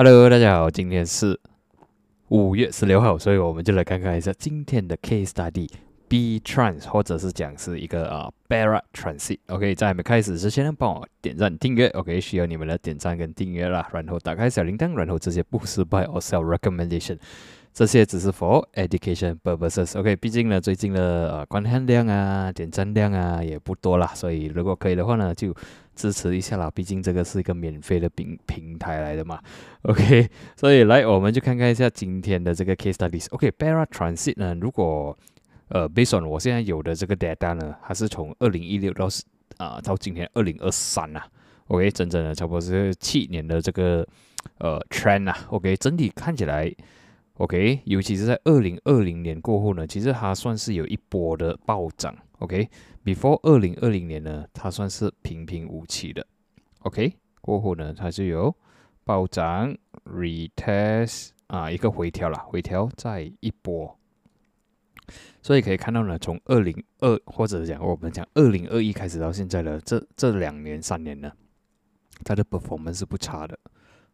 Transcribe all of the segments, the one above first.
Hello，大家好，今天是五月十六号，所以我们就来看看一下今天的 case study B trans，或者是讲是一个啊 Barra Transit。OK，在还没开始之前呢，帮我点赞订阅。OK，需要你们的点赞跟订阅啦，然后打开小铃铛，然后这些不失败 or sell recommendation。这些只是 for education purposes。OK，毕竟呢，最近的呃观看量啊、点赞量啊也不多啦，所以如果可以的话呢，就支持一下啦。毕竟这个是一个免费的平平台来的嘛。OK，所以来我们就看看一下今天的这个 case studies。OK，Bara Transit 呢，如果呃 based on 我现在有的这个 data 呢，它是从二零一六到啊到今天二零二三呐。OK，整整的差不多是七年的这个呃 trend 啊。OK，整体看起来。OK，尤其是在二零二零年过后呢，其实它算是有一波的暴涨。OK，before 二零二零年呢，它算是平平无奇的。OK，过后呢，它就有暴涨，retest 啊，一个回调了，回调再一波。所以可以看到呢，从二零二或者讲我们讲二零二一开始到现在的这这两年三年呢，它的 performance 是不差的。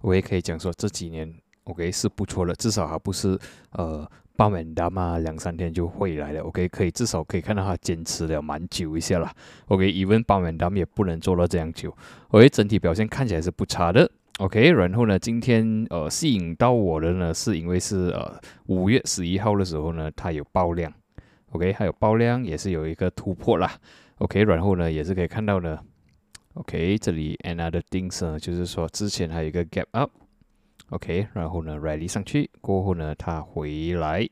我也可以讲说这几年。OK 是不错的，至少还不是呃爆满单嘛，两三天就会来了。OK 可以至少可以看到它坚持了蛮久一下了。OK，even 爆满单也不能做到这样久。OK，整体表现看起来是不差的。OK，然后呢，今天呃吸引到我的呢，是因为是呃五月十一号的时候呢，它有爆量。OK，还有爆量也是有一个突破啦。OK，然后呢也是可以看到呢。OK，这里 another things 呢，就是说之前还有一个 gap up。OK，然后呢，rally 上去过后呢，它回来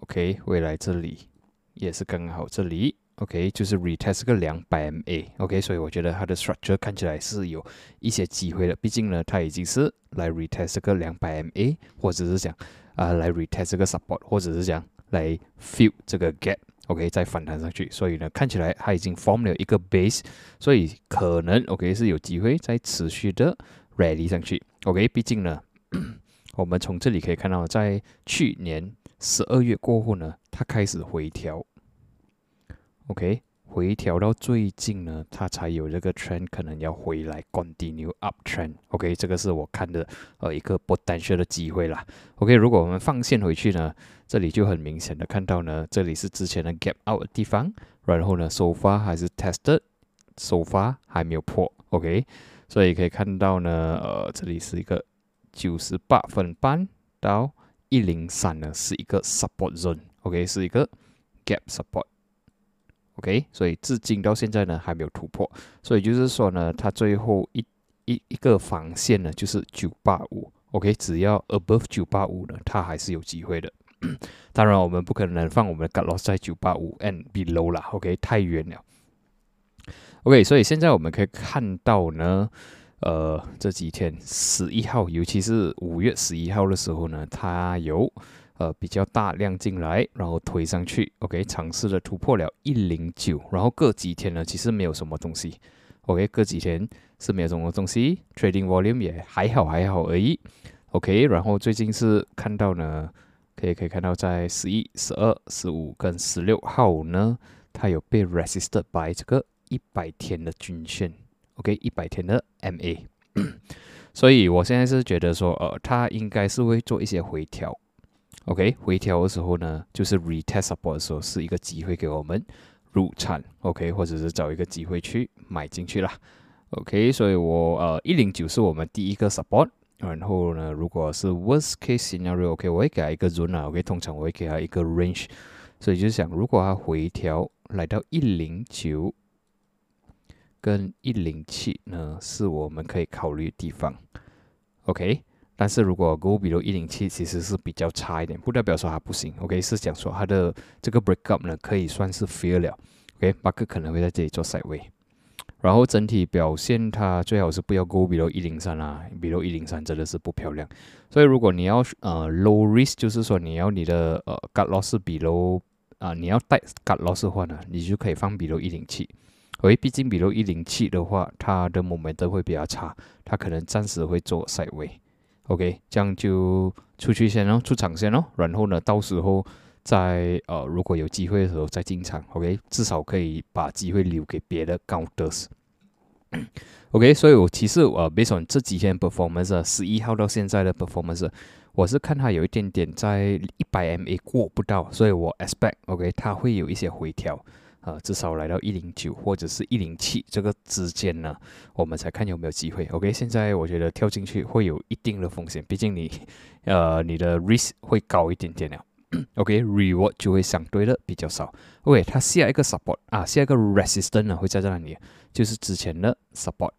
，OK，回来这里也是刚好这里，OK，就是 retest 个两百 MA，OK，所以我觉得它的 structure 看起来是有一些机会的，毕竟呢，它已经是来 retest 个两百 MA，或者是讲啊来 retest 这个 support，或者是讲来 fill 这个 gap，OK，再反弹上去，所以呢，看起来它已经 form 了一个 base，所以可能 OK 是有机会再持续的 rally 上去。OK，毕竟呢，我们从这里可以看到，在去年十二月过后呢，它开始回调。OK，回调到最近呢，它才有这个 trend 可能要回来 continue up trend。OK，这个是我看的呃一个 potential 的机会啦。OK，如果我们放线回去呢，这里就很明显的看到呢，这里是之前的 gap out 的地方，然后呢，so far 还是 tested，so far 还没有破。OK。所以可以看到呢，呃，这里是一个九十八分半到一零三呢，是一个 support zone，OK，是一个 gap support，OK，所以至今到现在呢还没有突破，所以就是说呢，它最后一一一个防线呢就是九八五，OK，只要 above 九八五呢，它还是有机会的。当然，我们不可能放我们的 cut loss 在九八五 and below 啦，OK，太远了。OK，所以现在我们可以看到呢，呃，这几天十一号，尤其是五月十一号的时候呢，它有呃比较大量进来，然后推上去，OK，尝试的突破了一零九，然后隔几天呢，其实没有什么东西，OK，隔几天是没有什么东西，Trading Volume 也还好还好而已，OK，然后最近是看到呢，可以可以看到在十一、十二、十五跟十六号呢，它有被 Resisted by 这个。一百天的均线。，OK，一百天的 MA，所以我现在是觉得说，呃，它应该是会做一些回调，OK，回调的时候呢，就是 retest support 的时候是一个机会给我们入场，OK，或者是找一个机会去买进去啦，OK，所以我呃一零九是我们第一个 support，然后呢，如果是 worst case scenario，OK，我会给他一个 zone 啊，OK，通常我会给他一个 range，所以就是想，如果它回调来到一零九。跟一零七呢，是我们可以考虑的地方，OK。但是如果 go below 一零七，其实是比较差一点，不代表说它不行，OK。是讲说它的这个 break up 呢，可以算是 fail 了，OK。马克可能会在这里做 side way，然后整体表现它最好是不要 go below 一零三啊，below 一零三真的是不漂亮。所以如果你要呃 low risk，就是说你要你的呃 cut loss below 啊，你要带 cut loss 的话呢，你就可以放 below 一零七。喂，毕竟比如一零七的话，它的 moment 会比较差，它可能暂时会做赛位，OK，这样就出去先哦，出场先哦，然后呢，到时候再呃，如果有机会的时候再进场，OK，至少可以把机会留给别的高德斯。OK，所以我其实呃，based 这几天 performance，十一号到现在的 performance，我是看它有一点点在一百 MA 过不到，所以我 expect OK 它会有一些回调，呃，至少来到一零九或者是一零七这个之间呢，我们才看有没有机会。OK，现在我觉得跳进去会有一定的风险，毕竟你呃你的 risk 会高一点点了。OK，reward 就会相对的比较少。OK，它下一个 support 啊，下一个 resistance 呢会在这里，就是之前的 support。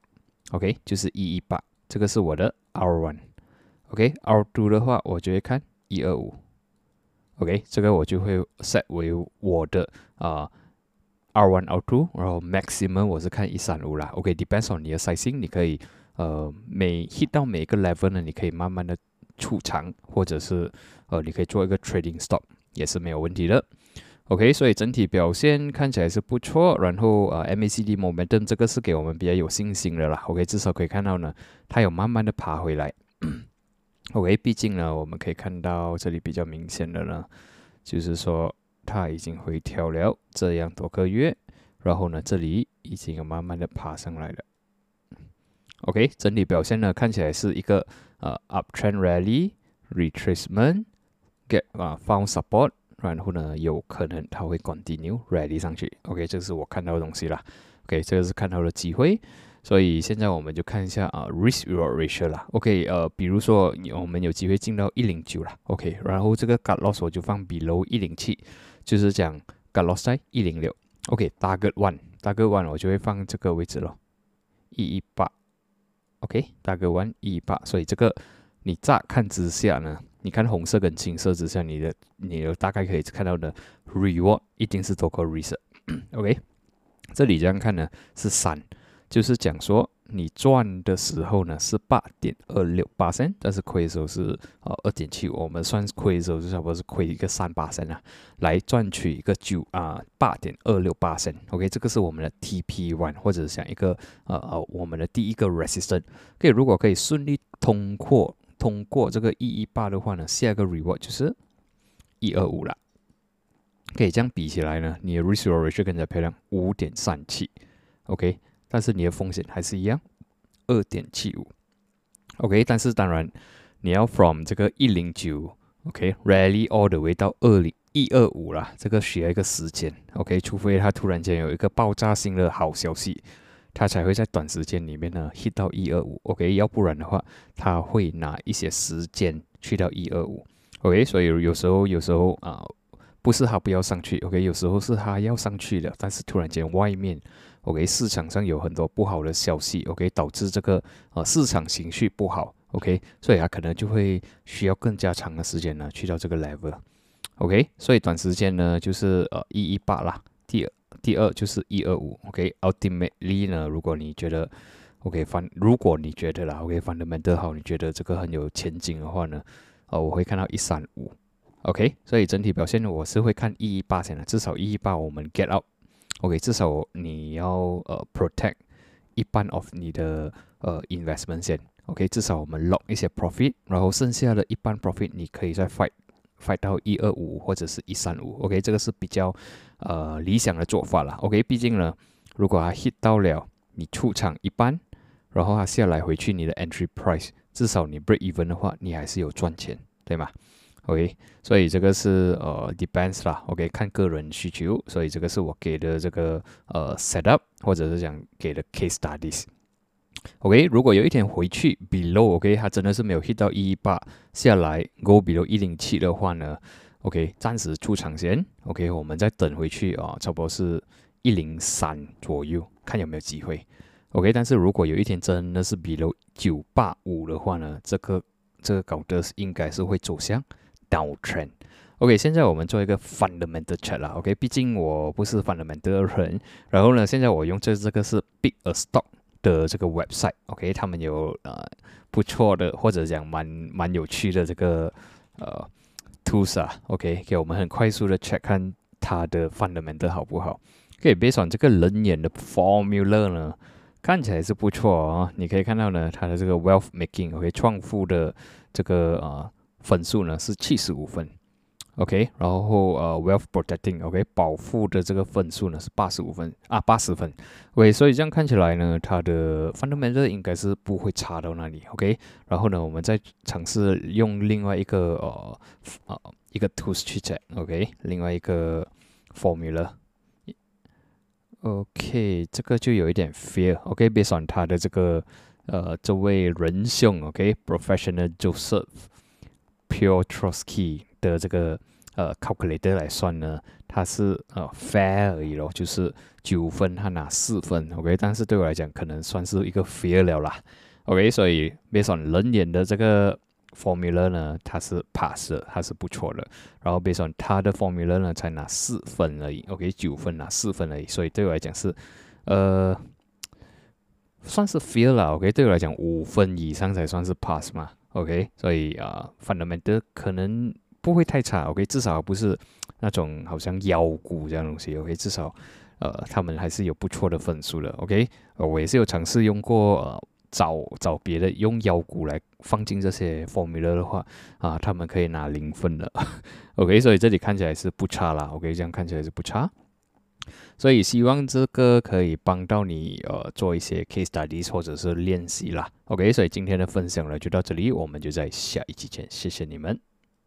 OK，就是一一八，这个是我的 our one。OK，our two 的话，我就会看一二五。OK，这个我就会 set 为我的啊 R one R two，然后 maximum 我是看一三五啦。OK，depends on 你的 sizing，你可以呃每 hit 到每一个 level 呢，你可以慢慢的储藏，或者是呃，你可以做一个 trading stop，也是没有问题的。OK，所以整体表现看起来是不错。然后呃，MACD momentum 这个是给我们比较有信心的啦。OK，至少可以看到呢，它有慢慢的爬回来。OK，毕竟呢，我们可以看到这里比较明显的呢，就是说它已经回调了这样多个月，然后呢，这里已经有慢慢的爬上来了。OK，整体表现呢看起来是一个呃 uptrend rally retracement get 啊 found support，然后呢有可能它会 continue rally 上去。OK，这是我看到的东西啦。OK，这个是看到的机会，所以现在我们就看一下啊 risk reward ratio 啦。OK，呃，比如说我们有机会进到一零九啦。OK，然后这个 cut loss 我就放 below 一零七，就是讲 g a l o s i 一零六。OK，target one，target one 我就会放这个位置咯，一一八，OK，target one，一一八，所以这个你乍看之下呢，你看红色跟青色之下，你的你大概可以看到的 reward 一定是多过 risk。OK，这里这样看呢是三，就是讲说。你赚的时候呢是八点二六八升，但是亏的时候是呃二点七五，我们算亏的时候就差不多是亏一个三八升啊，来赚取一个九啊八点二六八升。OK，这个是我们的 TP one，或者是像一个呃呃我们的第一个 resistance。可以如果可以顺利通过通过这个一一八的话呢，下一个 reward 就是一二五了。可以这样比起来呢，你的 risk ratio 更加漂亮，五点三七。OK。但是你的风险还是一样，二点七五，OK。但是当然，你要 from 这个一零九，OK，rally all the way 到二零一二五啦，这个需要一个时间，OK。除非它突然间有一个爆炸性的好消息，它才会在短时间里面呢 hit 到一二五，OK。要不然的话，它会拿一些时间去到一二五，OK。所以有时候有时候啊，不是它不要上去，OK。有时候是它要上去的，但是突然间外面。OK，市场上有很多不好的消息，OK，导致这个呃市场情绪不好，OK，所以它可能就会需要更加长的时间呢去到这个 level，OK，所以短时间呢就是呃一一八啦，第二第二就是一二五，OK，ultimately 呢，如果你觉得 OK 反如果你觉得啦，O.K. Fundamental 好，你觉得这个很有前景的话呢，呃我会看到一三五，OK，所以整体表现呢我是会看一一八先的，至少一一八我们 get out。OK，至少你要呃 protect 一半 of 你的呃 investment 先。OK，至少我们 lock 一些 profit，然后剩下的一半 profit 你可以再 fight fight 到一二五或者是一三五。OK，这个是比较呃理想的做法啦。OK，毕竟呢，如果它 hit 到了你出场一半，然后它下来回去你的 entry price，至少你 break even 的话，你还是有赚钱，对吗？OK，所以这个是呃 depends 啦，OK 看个人需求，所以这个是我给的这个呃 setup，或者是讲给的 case studies。OK，如果有一天回去 below，OK 它真的是没有 hit 到一一八下来 go below 一零七的话呢，OK 暂时出场先，OK 我们再等回去啊，差不多是一零三左右，看有没有机会。OK，但是如果有一天真的是 below 九八五的话呢，这个这个搞的应该是会走向。downtrend，OK，现在我们做一个 fundamental check 啦，OK，毕竟我不是 fundamental 的人，然后呢，现在我用这这个是 Big a Stock 的这个 website，OK，他们有呃不错的或者讲蛮蛮有趣的这个呃 tools 啊，OK，给我们很快速的 check 看它的 fundamental 好不好，可以 based on 这个人眼的 formula 呢，看起来是不错哦，你可以看到呢，它的这个 wealth making，OK，创富的这个啊。分数呢是七十五分 OK，然后呃，wealth protecting，OK，保护的这个分数呢是八十五分啊，八十分，OK，所以这样看起来呢，它的 fundamental 应该是不会差到那里，OK，然后呢，我们再尝试用另外一个呃呃一个 tools 去 check，OK，另外一个 formula，OK，这个就有一点 fear，OK，based on 它的这个呃这位仁兄，OK，professional Joseph Piotrowski。的这个呃 calculator 来算呢，它是呃 fair 而已咯，就是九分他拿四分，OK，但是对我来讲可能算是一个 fair 了啦，OK，所以 based on 人眼的这个 formula 呢，它是 pass 的，它是不错的，然后 based on 它的 formula 呢才拿四分而已，OK，九分拿四分而已，所以对我来讲是呃算是 fair 了，OK，对我来讲五分以上才算是 pass 嘛，OK，所以啊 fundamental 可能。不会太差，OK，至少不是那种好像妖股这样东西，OK，至少呃他们还是有不错的分数的，OK，我也是有尝试用过呃找找别的用妖股来放进这些 formula 的话啊，他们可以拿零分的，OK，所以这里看起来是不差啦，OK，这样看起来是不差，所以希望这个可以帮到你呃做一些 case studies 或者是练习啦，OK，所以今天的分享呢就到这里，我们就在下一期见，谢谢你们。